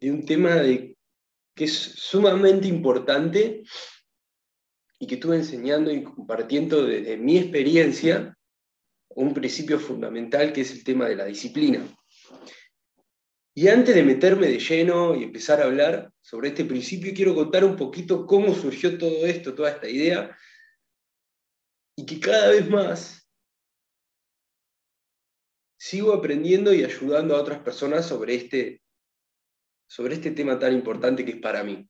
de un tema que es sumamente importante y que estuve enseñando y compartiendo desde mi experiencia un principio fundamental que es el tema de la disciplina. Y antes de meterme de lleno y empezar a hablar sobre este principio, quiero contar un poquito cómo surgió todo esto, toda esta idea, y que cada vez más sigo aprendiendo y ayudando a otras personas sobre este, sobre este tema tan importante que es para mí.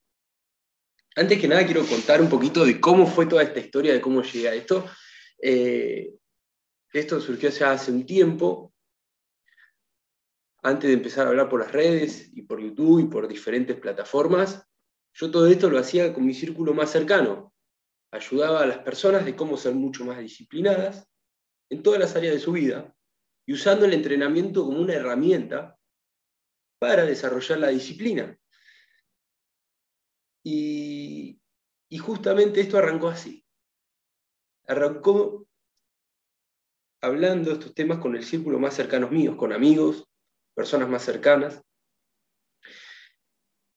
Antes que nada quiero contar un poquito de cómo fue toda esta historia, de cómo llegué a esto. Eh, esto surgió ya hace un tiempo, antes de empezar a hablar por las redes y por YouTube y por diferentes plataformas, yo todo esto lo hacía con mi círculo más cercano. Ayudaba a las personas de cómo ser mucho más disciplinadas en todas las áreas de su vida y usando el entrenamiento como una herramienta para desarrollar la disciplina. Y, justamente esto arrancó así. Arrancó hablando estos temas con el círculo más cercano míos, con amigos, personas más cercanas.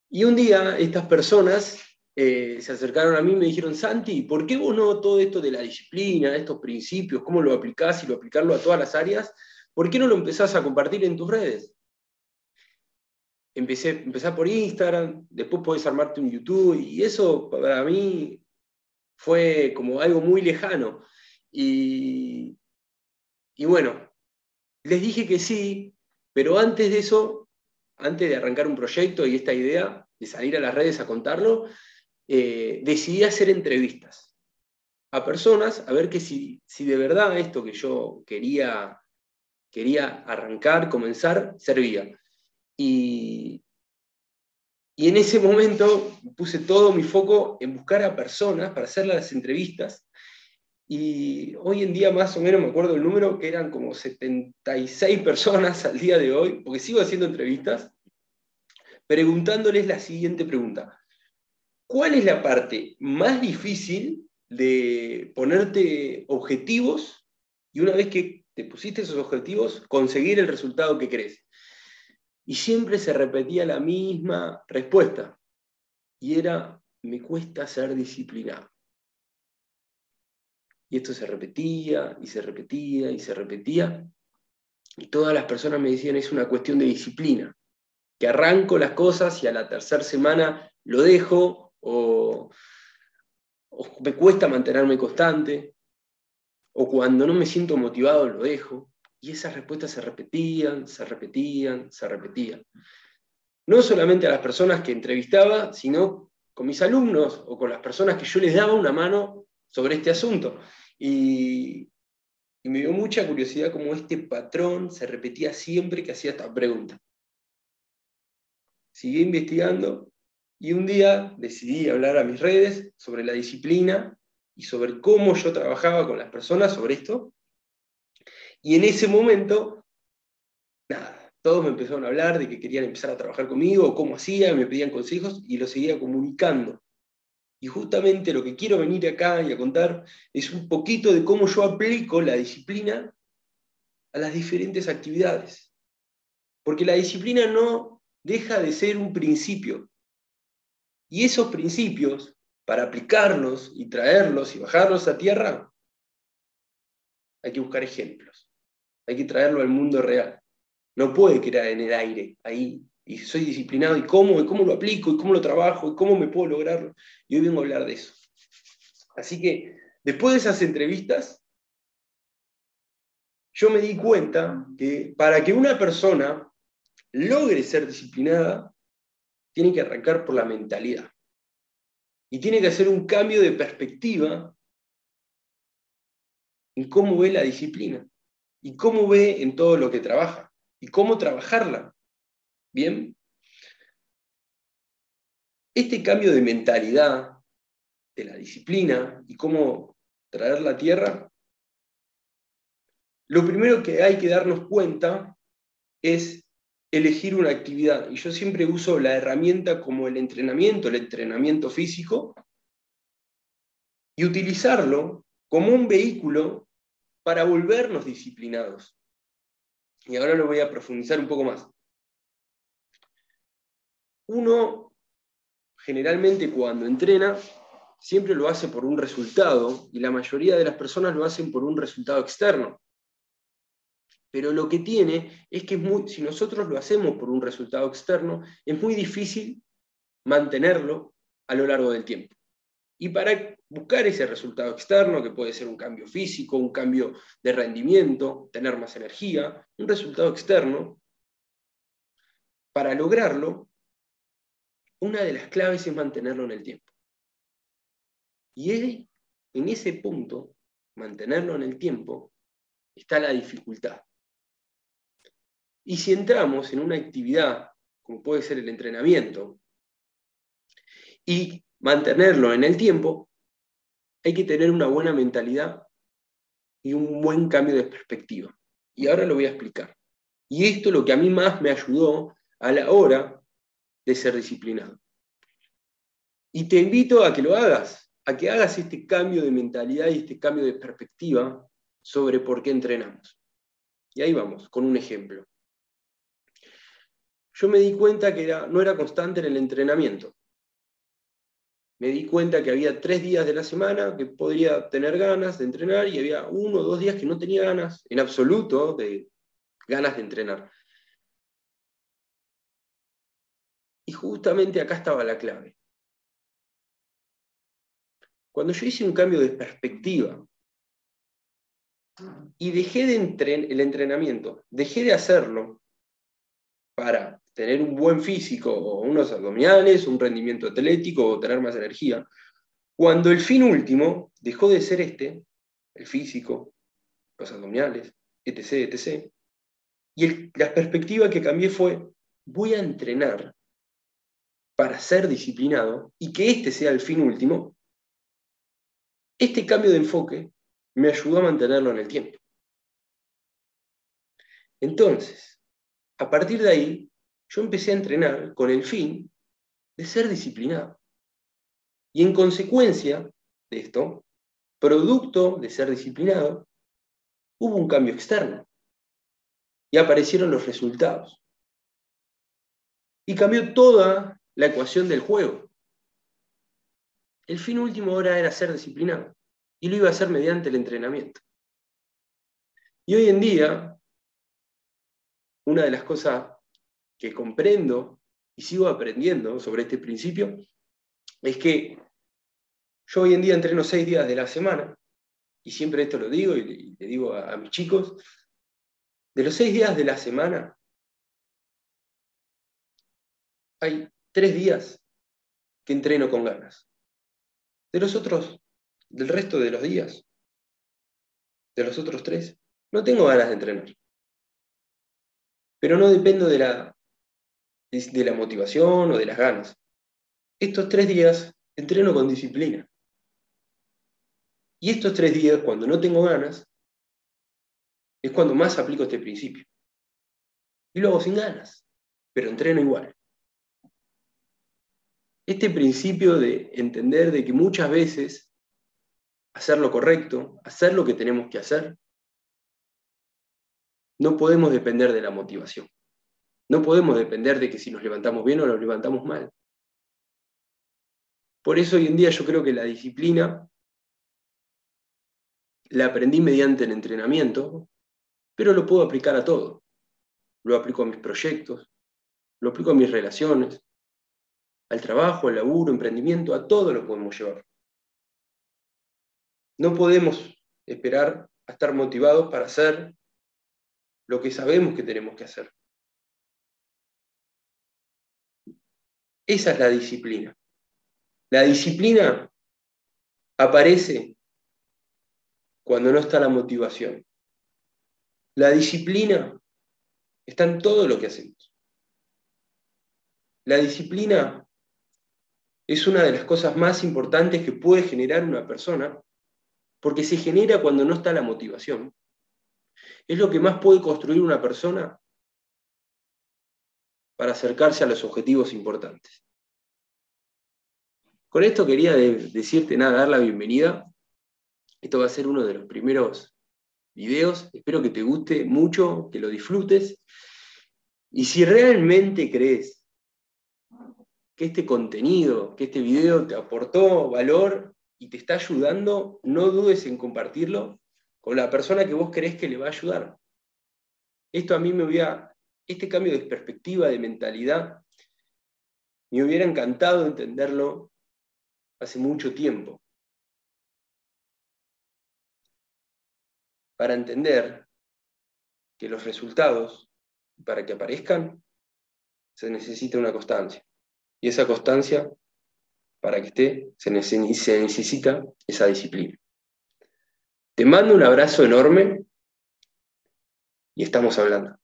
Y un día estas personas eh, se acercaron a mí y me dijeron, Santi, ¿por qué vos no todo esto de la disciplina, estos principios, cómo lo aplicás y lo aplicarlo a todas las áreas, ¿por qué no lo empezás a compartir en tus redes? Empecé, empecé por Instagram, después podés armarte un YouTube, y eso para mí fue como algo muy lejano. Y, y bueno, les dije que sí, pero antes de eso, antes de arrancar un proyecto y esta idea de salir a las redes a contarlo, eh, decidí hacer entrevistas a personas a ver que si, si de verdad esto que yo quería, quería arrancar, comenzar, servía. Y, y en ese momento puse todo mi foco en buscar a personas para hacer las entrevistas y hoy en día más o menos me acuerdo el número, que eran como 76 personas al día de hoy, porque sigo haciendo entrevistas, preguntándoles la siguiente pregunta. ¿Cuál es la parte más difícil de ponerte objetivos y una vez que te pusiste esos objetivos, conseguir el resultado que crees? Y siempre se repetía la misma respuesta, y era, me cuesta ser disciplinado. Y esto se repetía y se repetía y se repetía. Y todas las personas me decían, es una cuestión de disciplina, que arranco las cosas y a la tercera semana lo dejo o, me cuesta mantenerme constante o cuando no me siento motivado lo dejo. Y esas respuestas se repetían, se repetían, se repetían. No solamente a las personas que entrevistaba, sino con mis alumnos o con las personas que yo les daba una mano sobre este asunto. Y, me dio mucha curiosidad cómo este patrón se repetía siempre que hacía esta pregunta. Seguí investigando y un día decidí hablar a mis redes sobre la disciplina y sobre cómo yo trabajaba con las personas sobre esto. Y en ese momento, nada, todos me empezaron a hablar de que querían empezar a trabajar conmigo, cómo hacía, me pedían consejos y lo seguía comunicando. Y justamente lo que quiero venir acá y a contar es un poquito de cómo yo aplico la disciplina a las diferentes actividades. Porque la disciplina no deja de ser un principio. Y esos principios, para aplicarlos y traerlos y bajarlos a tierra, hay que buscar ejemplos. Hay que traerlo al mundo real. No puede quedar en el aire, ahí y soy disciplinado y cómo, y cómo lo aplico, y cómo lo trabajo, y cómo me puedo lograrlo. Y hoy vengo a hablar de eso. Así que después de esas entrevistas, yo me di cuenta que para que una persona logre ser disciplinada, tiene que arrancar por la mentalidad. Y tiene que hacer un cambio de perspectiva en cómo ve la disciplina y cómo ve en todo lo que trabaja y cómo trabajarla. Bien. Este cambio de mentalidad, de la disciplina y cómo traer la tierra, lo primero que hay que darnos cuenta es elegir una actividad. Y yo siempre uso la herramienta como el entrenamiento, el entrenamiento físico, y utilizarlo como un vehículo para volvernos disciplinados. Y ahora lo voy a profundizar un poco más. uno generalmente cuando entrena siempre lo hace por un resultado y la mayoría de las personas lo hacen por un resultado externo. Pero lo que tiene es que si nosotros lo hacemos por un resultado externo, es muy difícil mantenerlo a lo largo del tiempo. Y para buscar ese resultado externo, que puede ser un cambio físico, un cambio de rendimiento, tener más energía, un resultado externo, para lograrlo, una de las claves es mantenerlo en el tiempo. Y en ese punto, mantenerlo en el tiempo, está la dificultad. Y si entramos en una actividad, como puede ser el entrenamiento, y mantenerlo en el tiempo, hay que tener una buena mentalidad y un buen cambio de perspectiva. Y ahora lo voy a explicar. Y esto es lo que a mí más me ayudó a la hora de ser disciplinado. Y te invito a que lo hagas, a que hagas este cambio de mentalidad y este cambio de perspectiva sobre por qué entrenamos. Y ahí vamos, con un ejemplo. Yo me di cuenta que no era constante en el entrenamiento. Me di cuenta que había tres días de la semana que podría tener ganas de entrenar y había uno o dos días que no tenía ganas, en absoluto, de ganas de entrenar. Y justamente acá estaba la clave. Cuando yo hice un cambio de perspectiva y dejé de el entrenamiento, dejé de hacerlo para tener un buen físico o unos abdominales, un rendimiento atlético o tener más energía, cuando el fin último dejó de ser este, el físico, los abdominales, etc., etc., y la perspectiva que cambié fue, voy a entrenar para ser disciplinado y que este sea el fin último, este cambio de enfoque me ayudó a mantenerlo en el tiempo. Entonces, a partir de ahí, yo empecé a entrenar con el fin de ser disciplinado. Y en consecuencia de esto, producto de ser disciplinado, hubo un cambio externo. Y aparecieron los resultados. Y cambió toda la ecuación del juego. El fin último ahora era ser disciplinado y lo iba a hacer mediante el entrenamiento. Y hoy en día, una de las cosas que comprendo y sigo aprendiendo sobre este principio es que yo hoy en día entreno seis días de la semana, y siempre esto lo digo y le digo a, mis chicos, de los seis días de la semana, hay tres días que entreno con ganas de los otros, del resto de los días, de los otros tres, no tengo ganas de entrenar. Pero no dependo de la, de la motivación o de las ganas. Estos tres días entreno con disciplina. Y estos tres días, cuando no tengo ganas, es cuando más aplico este principio. Y lo hago sin ganas, pero entreno igual este principio de entender de que muchas veces hacer lo correcto, hacer lo que tenemos que hacer, no podemos depender de la motivación. No podemos depender de que si nos levantamos bien o nos levantamos mal. Por eso hoy en día yo creo que la disciplina la aprendí mediante el entrenamiento, pero lo puedo aplicar a todo. Lo aplico a mis proyectos, lo aplico a mis relaciones, al trabajo, al laburo, emprendimiento, a todo lo podemos llevar. No podemos esperar a estar motivados para hacer lo que sabemos que tenemos que hacer. Esa es la disciplina. La disciplina aparece cuando no está la motivación. La disciplina está en todo lo que hacemos. La disciplina es una de las cosas más importantes que puede generar una persona, porque se genera cuando no está la motivación. Es lo que más puede construir una persona para acercarse a los objetivos importantes. Con esto quería decirte nada, dar la bienvenida. Esto va a ser uno de los primeros videos. Espero que te guste mucho, que lo disfrutes. Y si realmente crees que este contenido, que este video te aportó valor y te está ayudando, no dudes en compartirlo con la persona que vos crees que le va a ayudar. Esto a mí me hubiera, este cambio de perspectiva, de mentalidad, me hubiera encantado entenderlo hace mucho tiempo. Para entender que los resultados, para que aparezcan, se necesita una constancia. Y esa constancia, para que esté, se necesita esa disciplina. Te mando un abrazo enorme y estamos hablando.